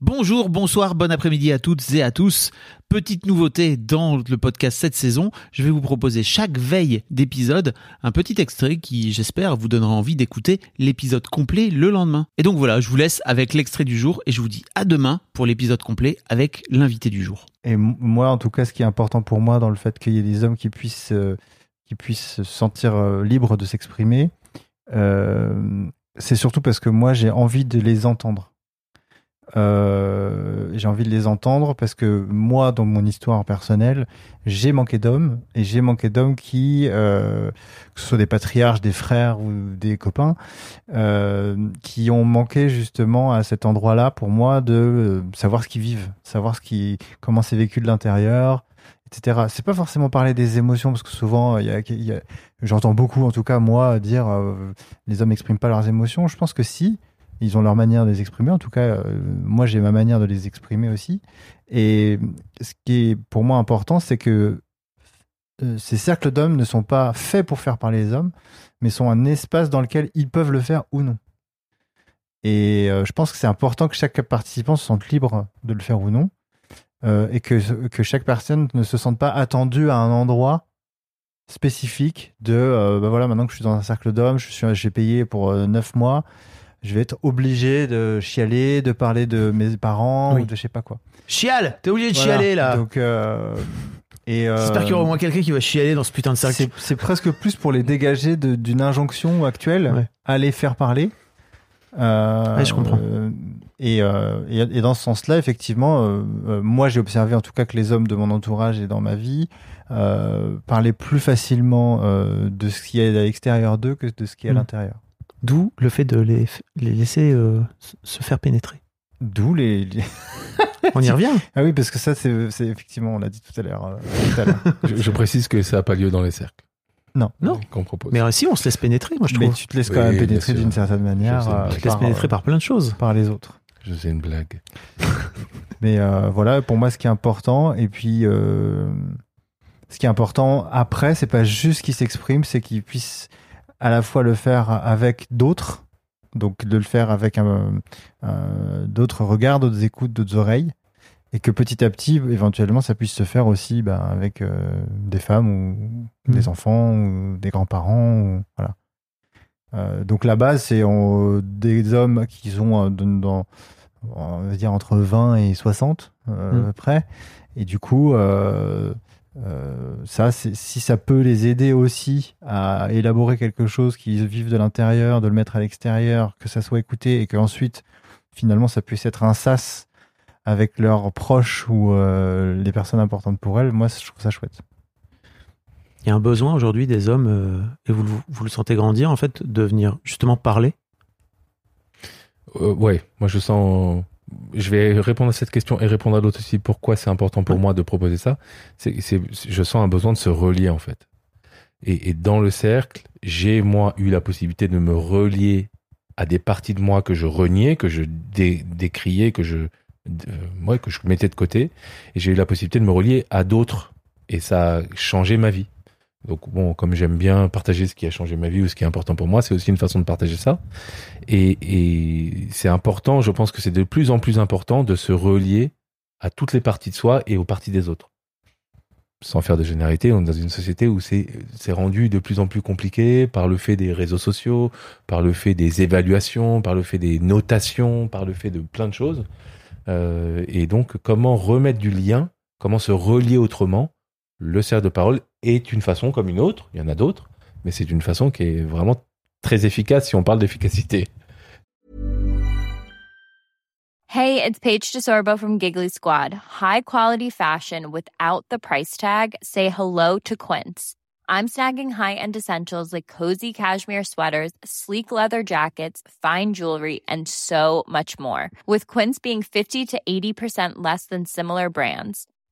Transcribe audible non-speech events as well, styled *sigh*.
Bonjour, bonsoir, bon après-midi à toutes et à tous. Petite nouveauté dans le podcast cette saison, je vais vous proposer chaque veille d'épisode un petit extrait qui, j'espère, vous donnera envie d'écouter l'épisode complet le lendemain. Et donc voilà, je vous laisse avec l'extrait du jour et je vous dis à demain pour l'épisode complet avec l'invité du jour. Et moi, en tout cas, ce qui est important pour moi dans le fait qu'il y ait des hommes qui puissent, euh, se sentir euh, libres de s'exprimer, euh, c'est surtout parce que moi, j'ai envie de les entendre. Euh, j'ai envie de les entendre parce que moi, dans mon histoire personnelle, j'ai manqué d'hommes et j'ai manqué d'hommes qui, euh, que ce soit des patriarches, des frères ou des copains, euh, qui ont manqué justement à cet endroit-là pour moi de euh, savoir ce qu'ils vivent, savoir ce qui, comment c'est vécu de l'intérieur, etc. C'est pas forcément parler des émotions parce que souvent il y a, y a- j'entends beaucoup en tout cas moi dire euh, les hommes n'expriment pas leurs émotions. Je pense que si ils ont leur manière de les exprimer. En tout cas, euh, moi j'ai ma manière de les exprimer aussi. Et ce qui est pour moi important, c'est que euh, ces cercles d'hommes ne sont pas faits pour faire parler les hommes, mais sont un espace dans lequel ils peuvent le faire ou non. Et euh, je pense que c'est important que chaque participant se sente libre de le faire ou non, et que, que chaque personne ne se sente pas attendue à un endroit spécifique de bah voilà maintenant que je suis dans un cercle d'hommes, j'ai payé pour euh, neuf mois, je vais être obligé de chialer, de parler de mes parents Oui. ou de je sais pas quoi. Chiale T'es obligé de Voilà. chialer là Donc euh, euh, J'espère qu'il y aura au moins quelqu'un qui va chialer dans ce putain de cercle. c'est presque plus pour les dégager d'une injonction actuelle Ouais. à les faire parler. Euh, Ouais, je comprends. euh, et, et, et dans ce sens-là, effectivement, moi j'ai observé en tout cas que les hommes de mon entourage et dans ma vie parlaient plus facilement de ce qui est à l'extérieur d'eux que de ce qui est à Mm. l'intérieur. D'où le fait de les, les laisser euh, se faire pénétrer. D'où les, les- *laughs* On y revient Ah oui, parce que ça, c'est c'est effectivement, on l'a dit tout à l'heure. euh. Je, je précise que ça n'a pas lieu dans les cercles. Non. Non. Qu'on propose. Mais euh, si, on se laisse pénétrer, moi je Mais trouve. tu te laisses quand Oui, même pénétrer d'une certaine manière euh, Tu te laisses par, pénétrer euh, par plein de choses. par les autres. Je faisais une blague. *laughs* Mais euh, voilà, pour moi, ce qui est important, et puis euh, ce qui est important après, c'est pas juste qu'il s'exprime, c'est qu'il puisse à la fois le faire avec d'autres, donc de le faire avec un- d'autres regards, d'autres écoutes, d'autres oreilles, et que petit à petit, éventuellement, ça puisse se faire aussi ben, avec euh, des femmes ou Mhm. des enfants ou des grands-parents. Voilà. Euh, donc la base, c'est on- des hommes qui sont euh, dans, on va dire entre 20 et 60 euh, Mm. à peu près. Et du coup, euh, ça, si ça peut les aider aussi à élaborer quelque chose qu'ils vivent de l'intérieur, de le mettre à l'extérieur, que ça soit écouté et qu'ensuite, finalement, ça puisse être un sas avec leurs proches ou euh, les personnes importantes pour elles, moi, je trouve ça chouette. Il y a un besoin aujourd'hui des hommes, euh, et vous, le- vous le sentez grandir en fait, de venir justement parler? Euh, ouais, moi je sens. Je vais répondre à cette question et répondre à l'autre aussi. Pourquoi c'est important pour moi de proposer ça C'est, je sens un besoin de se relier en fait. Et, et dans le cercle, j'ai moi eu la possibilité de me relier à des parties de moi que je reniais, que je dé- décriais, que je, euh, ouais, que je mettais de côté. Et j'ai eu la possibilité de me relier à d'autres. Et ça a changé ma vie. Donc bon, comme j'aime bien partager ce qui a changé ma vie ou ce qui est important pour moi, c'est aussi une façon de partager ça. Et, et c'est important, je pense que c'est de plus en plus important de se relier à toutes les parties de soi et aux parties des autres. Sans faire de généralité, on est dans une société où c'est rendu de plus en plus compliqué par le fait des réseaux sociaux, par le fait des évaluations, par le fait des notations, par le fait de plein de choses. Euh, et donc, comment remettre du lien, comment se relier autrement Le cercle de parole est une façon comme une autre, il y en a d'autres, mais c'est une façon qui est vraiment très efficace si on parle d'efficacité. Hey, it's Paige DeSorbo from Giggly Squad. High quality fashion without the price tag. Say hello to Quince. I'm snagging high-end essentials like cozy cashmere sweaters, sleek leather jackets, fine jewelry, and so much more. With Quince being 50 to 80% less than similar brands.